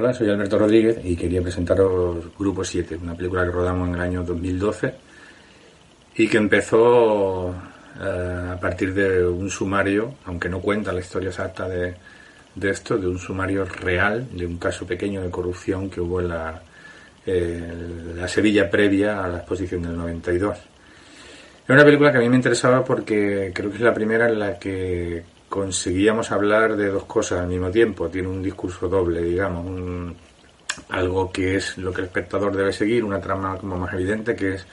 Hola, soy Alberto Rodríguez y quería presentaros Grupo 7, una película que rodamos en el año 2012 y que empezó eh, a partir de un sumario, aunque no cuenta la historia exacta de, esto, de un sumario real, de un caso pequeño de corrupción que hubo en la, eh, la Sevilla previa a la exposición del 92. Era una película que a mí me interesaba porque creo que es la primera en la que conseguíamos hablar de dos cosas al mismo tiempo. Tiene un discurso doble, digamos, algo que es lo que el espectador debe seguir, una trama como más evidente, que es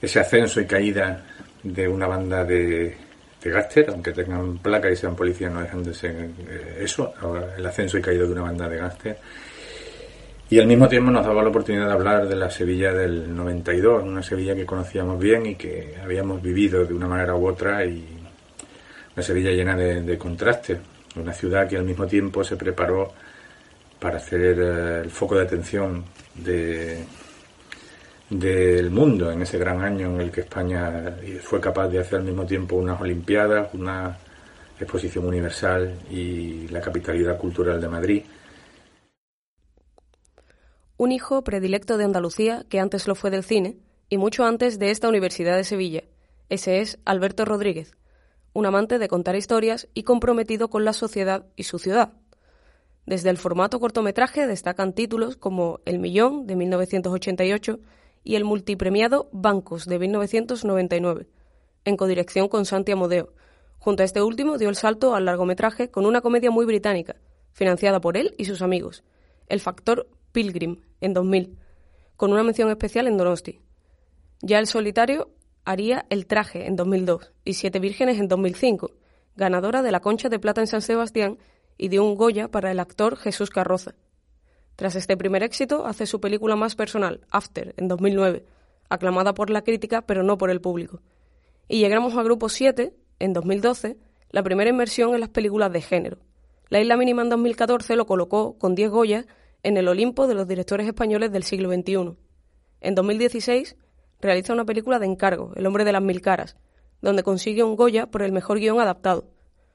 ese ascenso y caída de una banda de, de gáster, aunque tengan placa y sean policías, no dejan de ser eh, eso, el ascenso y caída de una banda de gáster. Y al mismo tiempo nos daba la oportunidad de hablar de la Sevilla del 92, una Sevilla que conocíamos bien y que habíamos vivido de una manera u otra y una Sevilla llena de, contrastes, una ciudad que al mismo tiempo se preparó para hacer eh, el foco de atención de, del mundo en ese gran año en el que España fue capaz de hacer al mismo tiempo unas Olimpiadas, una exposición universal y la capitalidad cultural de Madrid. Un hijo predilecto de Andalucía que antes lo fue del cine y mucho antes de esta Universidad de Sevilla. Ese es Alberto Rodríguez, un amante de contar historias y comprometido con la sociedad y su ciudad. Desde el formato cortometraje destacan títulos como El Millón, de 1988, y el multipremiado Bancos, de 1999, en codirección con Santi Amodeo. Junto a este último dio el salto al largometraje con una comedia muy británica, financiada por él y sus amigos, El Factor Pilgrim, en 2000, con una mención especial en Donosti. Ya el solitario haría El traje en 2002 y Siete vírgenes en 2005, ganadora de la Concha de Plata en San Sebastián y de un Goya para el actor Jesús Carroza. Tras este primer éxito, hace su película más personal, After, en 2009, aclamada por la crítica pero no por el público. Y llegamos a Grupo 7, en 2012, la primera inmersión en las películas de género. La Isla Mínima en 2014 lo colocó, con 10 Goyas, en el Olimpo de los directores españoles del siglo XXI. En 2016 realiza una película de encargo, El hombre de las mil caras, donde consigue un Goya por el mejor guion adaptado.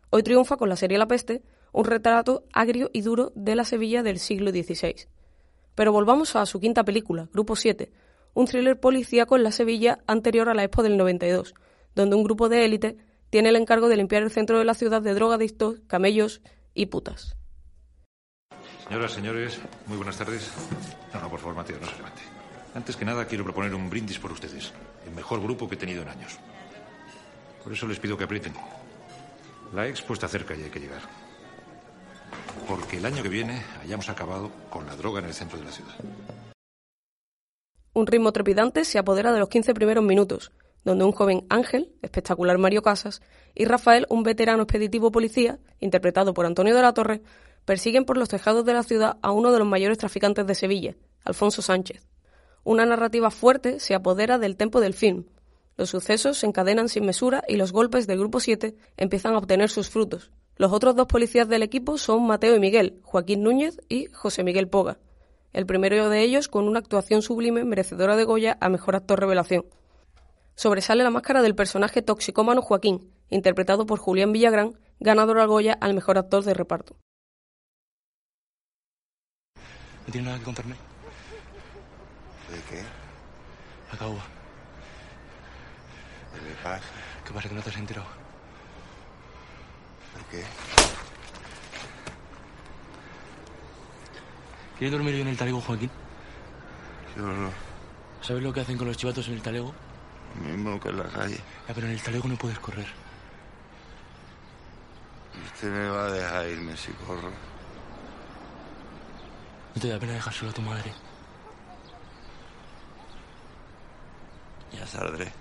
Hoy triunfa con la serie La peste, un retrato agrio y duro de la Sevilla del siglo XVI. Pero volvamos a su quinta película, Grupo 7, un thriller policíaco en la Sevilla anterior a la Expo del 92, donde un grupo de élite tiene el encargo de limpiar el centro de la ciudad de drogadictos, camellos y putas. Señoras, señores, muy buenas tardes. No, no, por favor, Mateo, no se levante. Antes que nada, quiero proponer un brindis por ustedes. El mejor grupo que he tenido en años. Por eso les pido que aprieten. La expo está cerca y hay que llegar. Porque el año que viene hayamos acabado con la droga en el centro de la ciudad. Un ritmo trepidante se apodera de los 15 primeros minutos, donde un joven Ángel, espectacular Mario Casas, y Rafael, un veterano expeditivo policía, interpretado por Antonio de la Torre, persiguen por los tejados de la ciudad a uno de los mayores traficantes de Sevilla, Alfonso Sánchez una narrativa fuerte se apodera del tempo del film. Los sucesos se encadenan sin mesura y los golpes del Grupo 7 empiezan a obtener sus frutos. Los otros dos policías del equipo son Mateo y Miguel, Joaquín Núñez y José Miguel Poga. El primero de ellos con una actuación sublime merecedora de Goya a Mejor Actor Revelación. Sobresale la máscara del personaje toxicómano Joaquín, interpretado por Julián Villagrán, ganador al Goya al Mejor Actor de Reparto. ¿No tiene nada que contarme? ¿De qué? Acabo. ¿Qué le pasa? ¿Qué pasa que no te has enterado? ¿Por qué? ¿Quieres dormir yo en el talego, Joaquín? Yo no. ¿Sabes lo que hacen con los chivatos en el talego? Lo mismo que en la calle. Ya, pero en el talego no puedes correr. Usted me va a dejar irme si corro. ¿No te da pena dejar solo a tu madre? Ya saldré.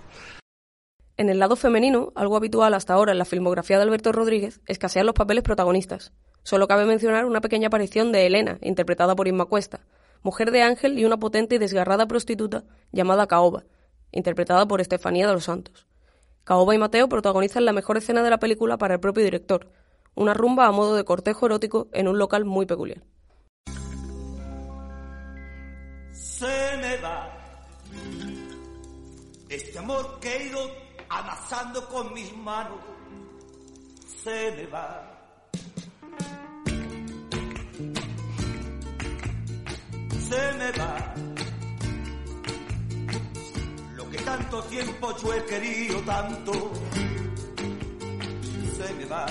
En el lado femenino, algo habitual hasta ahora en la filmografía de Alberto Rodríguez, escasean los papeles protagonistas. Solo cabe mencionar una pequeña aparición de Elena, interpretada por Inma Cuesta, mujer de Ángel y una potente y desgarrada prostituta llamada Caoba, interpretada por Estefanía de los Santos. Caoba y Mateo protagonizan la mejor escena de la película para el propio director, una rumba a modo de cortejo erótico en un local muy peculiar. Se me va este amor que he ido amasando con mis manos. Se me va. Se me va. Lo que tanto tiempo yo he querido tanto. Se me va.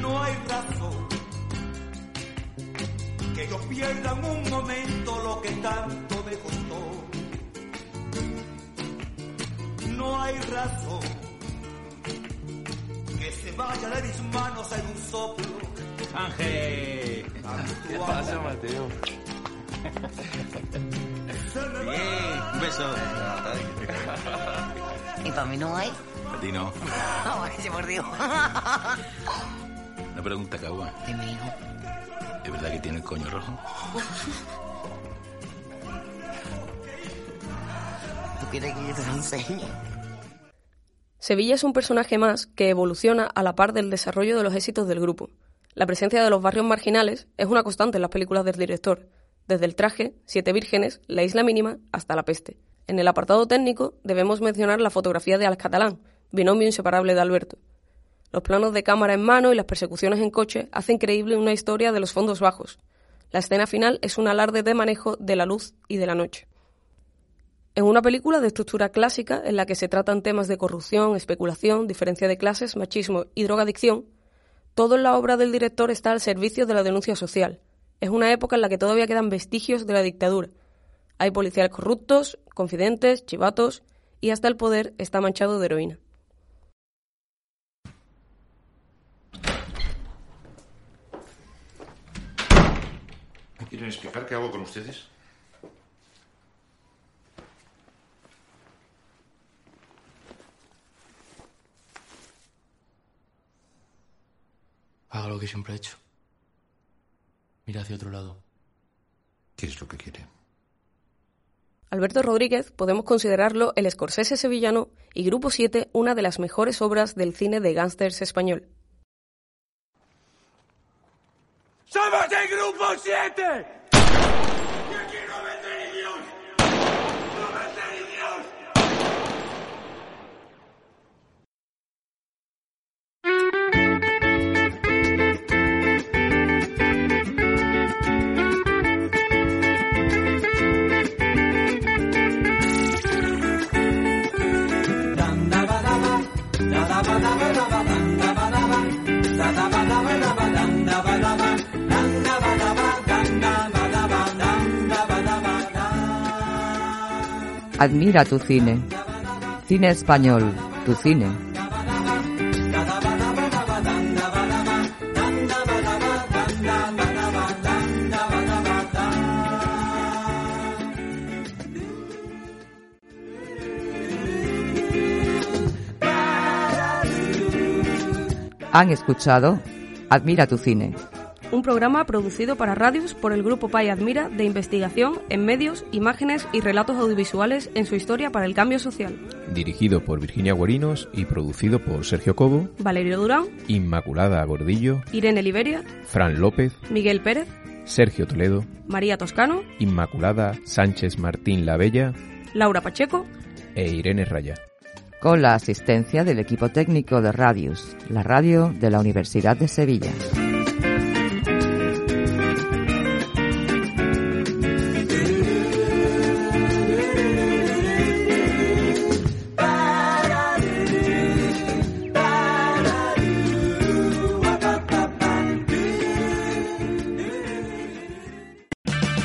No hay razón que yo pierda en un momento lo que tanto me costó. No hay razón que se vaya de mis manos en un soplo. Ángel, ¿qué pasa, Mateo? Bien, un beso. ¿Y para mí no hay? A ti no. Ay, se por Dios. Una pregunta, Cagua. Dime, hijo. ¿Es verdad que tiene el coño rojo? ¿Tú quieres que yo te lo enseñe? Sevilla es un personaje más que evoluciona a la par del desarrollo de los éxitos del grupo. La presencia de los barrios marginales es una constante en las películas del director, desde el traje, Siete Vírgenes, La Isla Mínima hasta La Peste. En el apartado técnico debemos mencionar la fotografía de Alex Catalán, binomio inseparable de Alberto. Los planos de cámara en mano y las persecuciones en coche hacen creíble una historia de los fondos bajos. La escena final es un alarde de manejo de la luz y de la noche. En una película de estructura clásica en la que se tratan temas de corrupción, especulación, diferencia de clases, machismo y drogadicción, todo en la obra del director está al servicio de la denuncia social. Es una época en la que todavía quedan vestigios de la dictadura. Hay policiales corruptos, confidentes, chivatos y hasta el poder está manchado de heroína. ¿Me quieren explicar qué hago con ustedes? Haga lo que siempre ha hecho. Mira hacia otro lado. ¿Qué es lo que quiere? Alberto Rodríguez podemos considerarlo el Scorsese sevillano y Grupo 7 una de las mejores obras del cine de gángsters español. ¡Somos el Grupo 7! Admira tu cine. Cine español, tu cine. Han escuchado Admira tu cine. Un programa producido para radios por el Grupo PAI Admira de investigación en medios, imágenes y relatos audiovisuales en su historia para el cambio social. Dirigido por Virginia Guarinos y producido por Sergio Cobo, Valerio Durán, Inmaculada Gordillo, Irene Liberia, Fran López, Miguel Pérez, Sergio Toledo, María Toscano, Inmaculada Sánchez Martín La Bella Laura Pacheco. E Irene Raya. Con la asistencia del equipo técnico de Radius, la radio de la Universidad de Sevilla.